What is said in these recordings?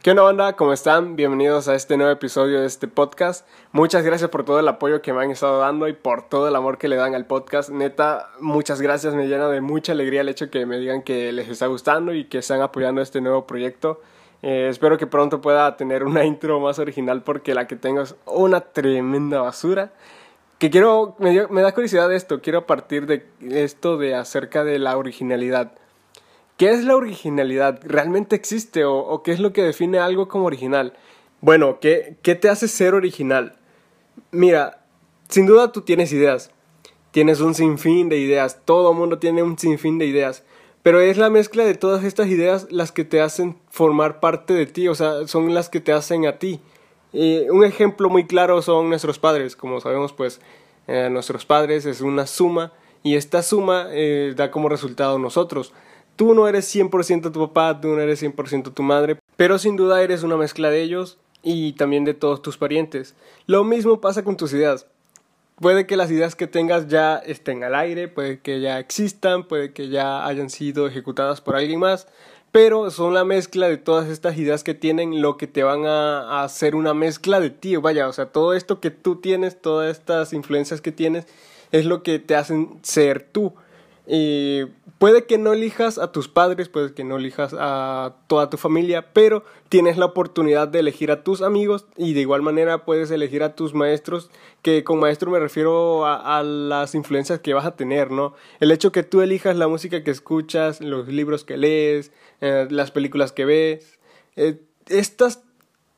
¿Qué onda banda? ¿Cómo están? Bienvenidos a este nuevo episodio de este podcast. Muchas gracias por todo el apoyo que me han estado dando y por todo el amor que le dan al podcast. Neta, muchas gracias. Me llena de mucha alegría el hecho que me digan que les está gustando y que están apoyando este nuevo proyecto. Eh, espero que pronto pueda tener una intro más original porque la que tengo es una tremenda basura. Que quiero, me, me da curiosidad esto, quiero partir de esto de acerca de la originalidad. ¿Qué es la originalidad? ¿Realmente existe o, qué es lo que define algo como original? Bueno, ¿qué, ¿qué te hace ser original? Mira, sin duda tú tienes ideas. Tienes un sinfín de ideas. Todo mundo tiene un sinfín de ideas. Pero es la mezcla de todas estas ideas las que te hacen formar parte de ti. O sea, son las que te hacen a ti. Un ejemplo muy claro son nuestros padres. Como sabemos, pues eh, nuestros padres es una suma. Y esta suma eh, da como resultado nosotros. Tú no eres 100% tu papá, tú no eres 100% tu madre, pero sin duda eres una mezcla de ellos y también de todos tus parientes. Lo mismo pasa con tus ideas. Puede que las ideas que tengas ya estén al aire, puede que ya existan, puede que ya hayan sido ejecutadas por alguien más, pero son la mezcla de todas estas ideas que tienen lo que te van a, hacer una mezcla de ti. Vaya, o sea, todo esto que tú tienes, todas estas influencias que tienes, es lo que te hacen ser tú. Y puede que no elijas a tus padres, puede que no elijas a toda tu familia, pero tienes la oportunidad de elegir a tus amigos y de igual manera puedes elegir a tus maestros, que con maestro me refiero a, las influencias que vas a tener, ¿no? El hecho que tú elijas la música que escuchas, los libros que lees, eh, las películas que ves, eh, estas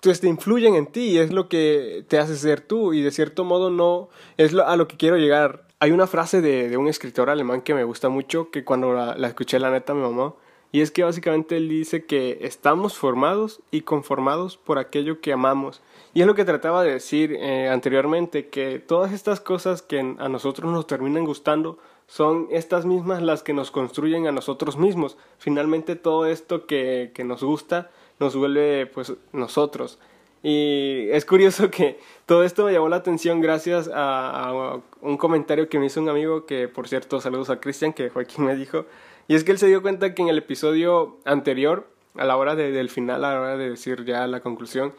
pues, te influyen en ti y es lo que te hace ser tú y de cierto modo no es a lo que quiero llegar hay una frase de, un escritor alemán que me gusta mucho, que cuando la, escuché la neta me mamó, y es que básicamente él dice que estamos formados y conformados por aquello que amamos. Y es lo que trataba de decir eh, anteriormente, que todas estas cosas que a nosotros nos terminan gustando son estas mismas las que nos construyen a nosotros mismos. Finalmente todo esto que, que nos gusta nos vuelve pues nosotros. Y es curioso que todo esto me llamó la atención gracias a, un comentario que me hizo un amigo, que por cierto saludos a Cristian, que fue me dijo, y es que él se dio cuenta que en el episodio anterior, a la hora del final, a la hora de decir ya la conclusión,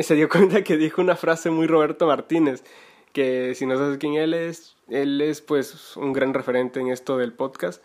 se dio cuenta que dijo una frase muy Roberto Martínez, que si no sabes quién él es, él es pues un gran referente en esto del podcast.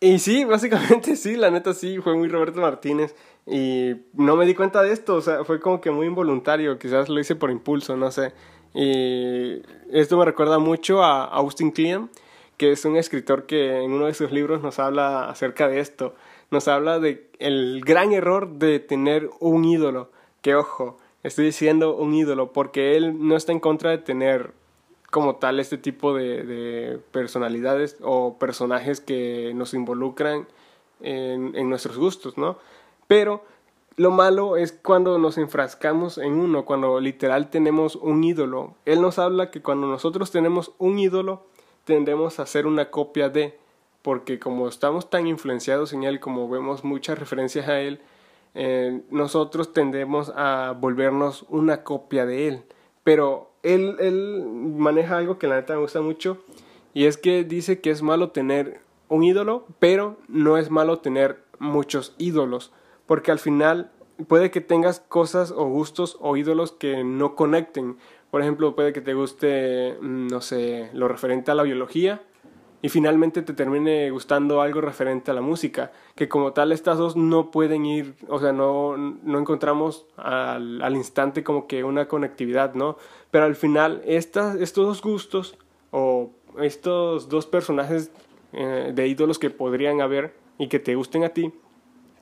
Y sí, básicamente sí, la neta sí, fue muy Roberto Martínez. Y no me di cuenta de esto, o sea, fue como que muy involuntario, quizás lo hice por impulso, no sé. Y esto me recuerda mucho a Austin Kleon, que es un escritor que en uno de sus libros nos habla acerca de esto. Nos habla de el gran error de tener un ídolo. Que ojo, estoy diciendo un ídolo porque él no está en contra de tener como tal este tipo de, de personalidades o personajes que nos involucran en, en nuestros gustos, ¿no? Pero lo malo es cuando nos enfrascamos en uno, cuando literal tenemos un ídolo. Él nos habla que cuando nosotros tenemos un ídolo, tendemos a hacer una copia de, porque como estamos tan influenciados en él, como vemos muchas referencias a él, eh, nosotros tendemos a volvernos una copia de él. Pero él, él maneja algo que la neta me gusta mucho, y es que dice que es malo tener un ídolo, pero no es malo tener muchos ídolos porque al final puede que tengas cosas o gustos o ídolos que no conecten. Por ejemplo, puede que te guste, mm, no sé, lo referente a la biología y finalmente te termine gustando algo referente a la música, que como tal estas dos no pueden ir, o sea, no, no encontramos al, al, instante como que una conectividad, ¿no? Pero al final estas, estos dos gustos o estos dos personajes eh, de ídolos que podrían haber y que te gusten a ti,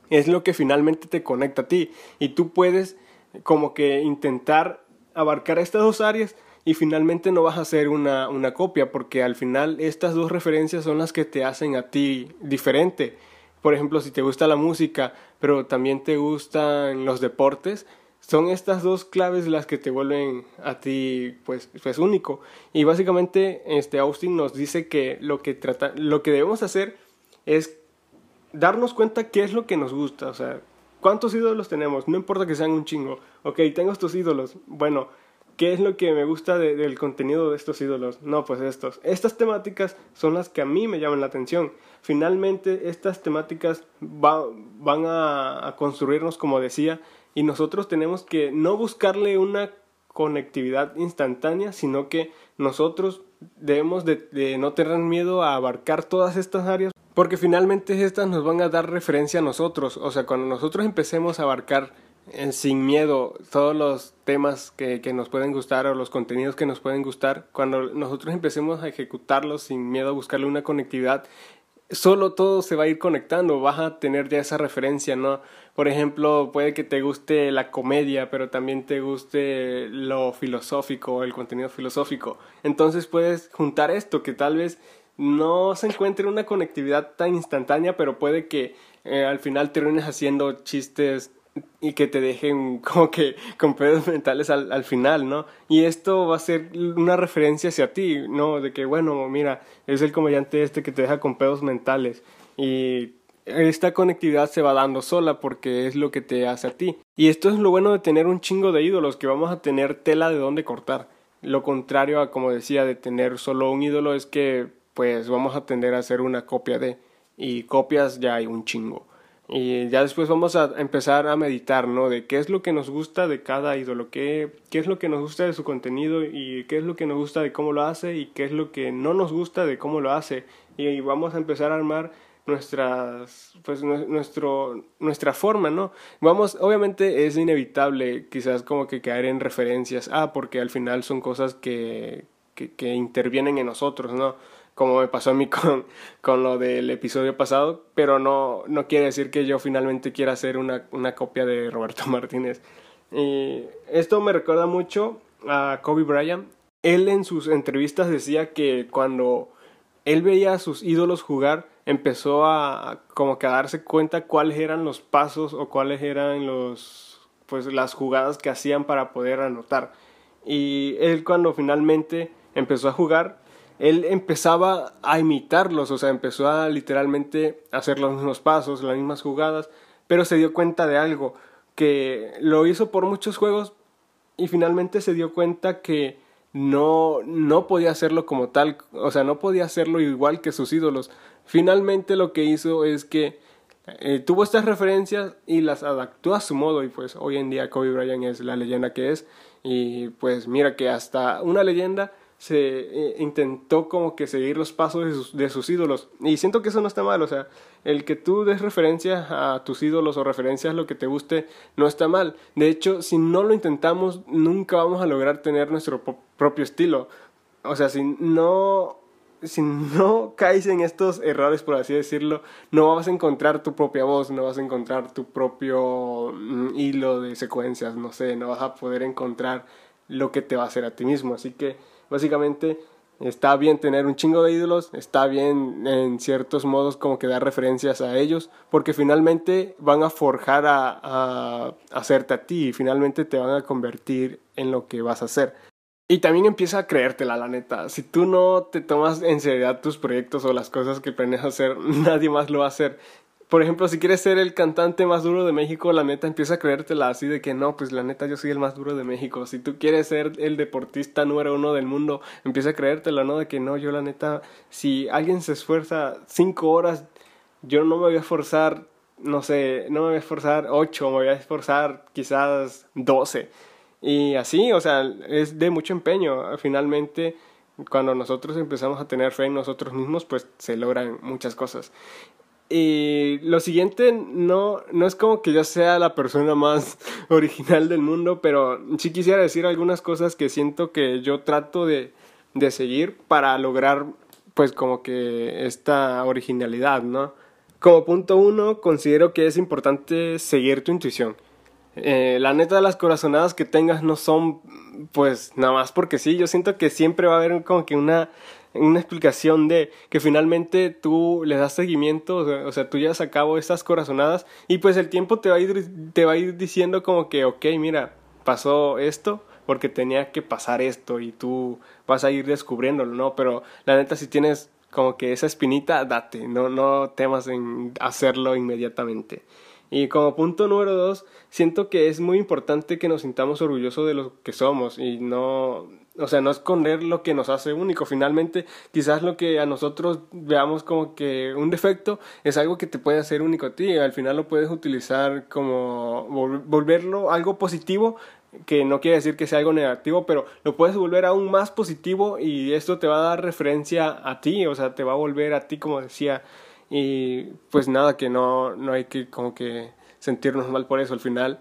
es lo que finalmente te conecta a ti y tú puedes como que intentar abarcar estas dos áreas y finalmente no vas a hacer una, una copia porque al final estas dos referencias son las que te hacen a ti diferente. Por ejemplo, si te gusta la música, pero también te gustan los deportes, son estas dos claves las que te vuelven a ti pues, pues único. Y básicamente este Austin nos dice que lo que trata, lo que debemos hacer es darnos cuenta qué es lo que nos gusta, o sea, cuántos ídolos tenemos, no importa que sean un chingo, ok, tengo estos ídolos, bueno, ¿Qué es lo que me gusta del contenido de estos ídolos? No, pues estos. Estas temáticas son las que a mí me llaman la atención. Finalmente, estas temáticas van a, construirnos, como decía, y nosotros tenemos que no buscarle una conectividad instantánea, sino que nosotros debemos de no tener miedo a abarcar todas estas áreas porque finalmente estas nos van a dar referencia a nosotros. O sea, cuando nosotros empecemos a abarcar sin miedo todos los temas que, que, nos pueden gustar o los contenidos que nos pueden gustar, cuando nosotros empecemos a ejecutarlos sin miedo a buscarle una conectividad, solo todo se va a ir conectando, vas a tener ya esa referencia, ¿no? Por ejemplo, puede que te guste la comedia, pero también te guste lo filosófico, el contenido filosófico. Entonces puedes juntar esto, que tal vez no se encuentre una conectividad tan instantánea, pero puede que eh, al final termines haciendo chistes y que te dejen como que con pedos mentales al, al, final, ¿no? Y esto va a ser una referencia hacia ti, ¿no? De que, bueno, mira, es el comediante este que te deja con pedos mentales y esta conectividad se va dando sola porque es lo que te hace a ti. Y esto es lo bueno de tener un chingo de ídolos, que vamos a tener tela de dónde cortar. Lo contrario a, como decía, de tener solo un ídolo es que pues vamos a tender a hacer una copia de, y copias ya hay un chingo. Y ya después vamos a empezar a meditar, ¿no? De qué es lo que nos gusta de cada ídolo, qué, qué es lo que nos gusta de su contenido y qué es lo que nos gusta de cómo lo hace y qué es lo que no nos gusta de cómo lo hace. Y vamos a empezar a armar nuestras pues nuestro nuestra forma no vamos obviamente es inevitable quizás como que caer en referencias ah porque al final son cosas que que, que intervienen en nosotros no como me pasó a mí con, con lo del episodio pasado, pero no, no quiere decir que yo finalmente quiera hacer una, una copia de Roberto Martínez. Y esto me recuerda mucho a Kobe Bryant. Él en sus entrevistas decía que cuando él veía a sus ídolos jugar, empezó a como que a darse cuenta cuáles eran los pasos o cuáles eran los pues las jugadas que hacían para poder anotar. Y él cuando finalmente empezó a jugar, él empezaba a imitarlos, o sea, empezó a literalmente hacer los mismos pasos, las mismas jugadas, pero se dio cuenta de algo, que lo hizo por muchos juegos y finalmente se dio cuenta que no, no podía hacerlo como tal, o sea, no podía hacerlo igual que sus ídolos. Finalmente lo que hizo es que eh, tuvo estas referencias y las adaptó a su modo y pues hoy en día Kobe Bryant es la leyenda que es y pues mira que hasta una leyenda se eh, intentó como que seguir los pasos de sus, ídolos. Y siento que eso no está mal, o sea, el que tú des referencia a tus ídolos o referencias a lo que te guste no está mal. De hecho, si no lo intentamos, nunca vamos a lograr tener nuestro propio estilo. O sea, si no, si no caes en estos errores, por así decirlo, no vas a encontrar tu propia voz, no vas a encontrar tu propio mm, hilo de secuencias, no sé, no vas a poder encontrar lo que te va a hacer a ti mismo. Así que Básicamente, está bien tener un chingo de ídolos, está bien en ciertos modos como que dar referencias a ellos, porque finalmente van a forjar a, a, hacerte a ti y finalmente te van a convertir en lo que vas a hacer. Y también empieza a creértela, la neta. Si tú no te tomas en seriedad tus proyectos o las cosas que planeas hacer, nadie más lo va a hacer por ejemplo, si quieres ser el cantante más duro de México, la neta empieza a creértela así de que no, pues la neta yo soy el más duro de México. Si tú quieres ser el deportista número uno del mundo, empieza a creértela, ¿no? De que no, yo la neta, si alguien se esfuerza cinco horas, yo no me voy a esforzar, no sé, no me voy a esforzar ocho, me voy a esforzar quizás doce. Y así, o sea, es de mucho empeño. Finalmente, cuando nosotros empezamos a tener fe en nosotros mismos, pues se logran muchas cosas. Y lo siguiente, no, no es como que yo sea la persona más original del mundo, pero sí quisiera decir algunas cosas que siento que yo trato de, de seguir para lograr, pues, como que esta originalidad, ¿no? Como punto uno, considero que es importante seguir tu intuición. Eh, la neta, las corazonadas que tengas no son, pues, nada más porque sí. Yo siento que siempre va a haber como que una una explicación de que finalmente tú le das seguimiento, o sea, tú llevas a cabo estas corazonadas y pues el tiempo te va a ir, te va a ir diciendo como que, ok, mira, pasó esto porque tenía que pasar esto y tú vas a ir descubriéndolo, ¿no? Pero la neta, si tienes como que esa espinita, date, no, no temas en hacerlo inmediatamente. Y como punto número dos, siento que es muy importante que nos sintamos orgullosos de lo que somos y no, o sea, no esconder lo que nos hace único. Finalmente, quizás lo que a nosotros veamos como que un defecto es algo que te puede hacer único a ti. Al final lo puedes utilizar como volverlo algo positivo que no quiere decir que sea algo negativo, pero lo puedes volver aún más positivo y esto te va a dar referencia a ti, o sea, te va a volver a ti, como decía, y pues nada, que no, no hay que como que sentirnos mal por eso al final.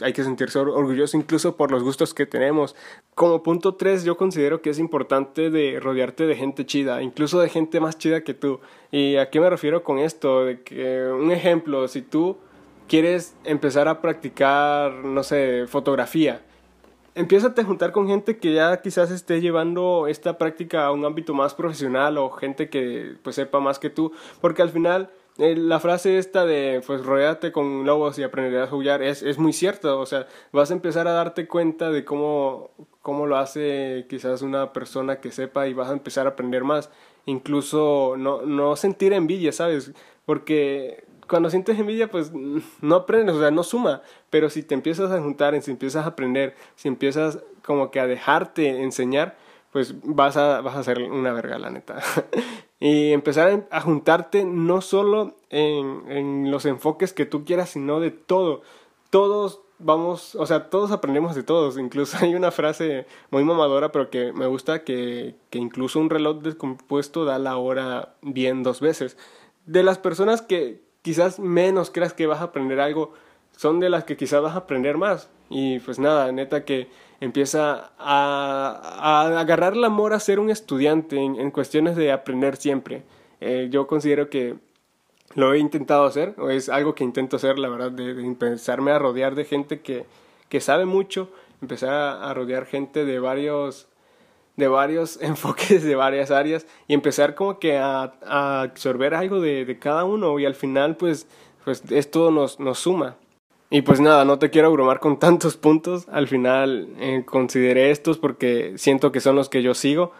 Hay que sentirse orgulloso incluso por los gustos que tenemos. Como punto 3, yo considero que es importante de rodearte de gente chida, incluso de gente más chida que tú. ¿Y a qué me refiero con esto? De que, un ejemplo, si tú quieres empezar a practicar, no sé, fotografía, empieza a juntar con gente que ya quizás esté llevando esta práctica a un ámbito más profesional o gente que pues sepa más que tú, porque al final eh, la frase esta de pues rodeate con lobos y aprenderás a jugar es, es muy cierta, o sea, vas a empezar a darte cuenta de cómo, cómo lo hace quizás una persona que sepa y vas a empezar a aprender más, incluso no, no sentir envidia, ¿sabes? Porque cuando sientes envidia, pues no aprendes, o sea, no suma. Pero si te empiezas a juntar, si empiezas a aprender, si empiezas como que a dejarte enseñar, pues vas a, vas a ser una verga, la neta. y empezar a juntarte no solo en, en los enfoques que tú quieras, sino de todo. Todos vamos, o sea, todos aprendemos de todos. Incluso hay una frase muy mamadora, pero que me gusta, que, que incluso un reloj descompuesto da la hora bien dos veces. De las personas que, quizás menos creas que vas a aprender algo, son de las que quizás vas a aprender más. Y pues nada, neta que empieza a, agarrar el amor a ser un estudiante en, cuestiones de aprender siempre. Eh, yo considero que lo he intentado hacer, o es algo que intento hacer, la verdad, de, empezarme a rodear de gente que, que sabe mucho, empezar a rodear gente de varios de varios enfoques de varias áreas y empezar como que a, absorber algo de, cada uno y al final pues, pues esto nos, nos suma. Y pues nada, no te quiero abrumar con tantos puntos, al final eh, consideré estos porque siento que son los que yo sigo,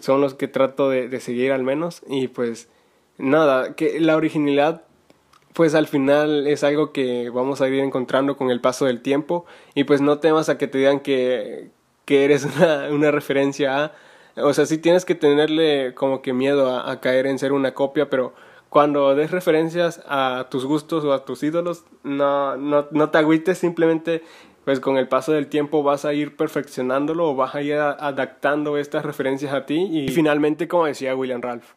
son los que trato de, de seguir al menos. Y pues nada, que la originalidad pues al final es algo que vamos a ir encontrando con el paso del tiempo. Y pues no temas a que te digan que, que eres una, una referencia a... O sea, sí tienes que tenerle como que miedo a, caer en ser una copia, pero cuando des referencias a tus gustos o a tus ídolos, no, no, no te agüites, simplemente pues con el paso del tiempo vas a ir perfeccionándolo o vas a ir adaptando estas referencias a ti y finalmente como decía William Ralph,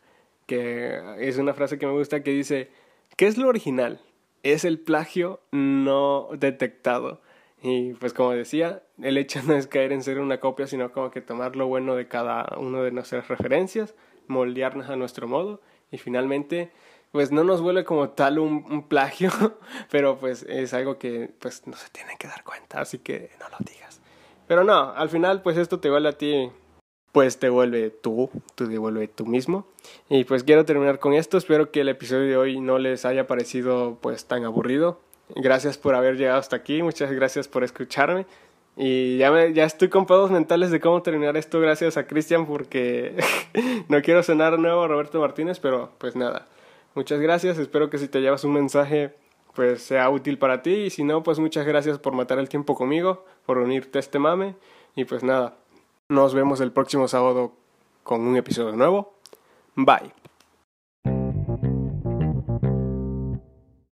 que es una frase que me gusta que dice, ¿qué es lo original? Es el plagio no detectado. Y pues como decía, el hecho no es caer en ser una copia, sino como que tomar lo bueno de cada una de nuestras referencias, moldearnos a nuestro modo y finalmente pues no nos vuelve como tal un, plagio, pero pues es algo que pues no se tienen que dar cuenta, así que no lo digas. Pero no, al final pues esto te vuelve a ti, pues te vuelve tú, tú te vuelve tú mismo. Y pues quiero terminar con esto, espero que el episodio de hoy no les haya parecido pues tan aburrido. Gracias por haber llegado hasta aquí, muchas gracias por escucharme. Y ya, me, ya estoy con pedos mentales de cómo terminar esto gracias a Cristian porque no quiero sonar nuevo a Roberto Martínez, pero pues nada. Muchas gracias, espero que si te llevas un mensaje pues sea útil para ti y si no pues muchas gracias por matar el tiempo conmigo, por unirte a este mame y pues nada. Nos vemos el próximo sábado con un episodio nuevo. Bye.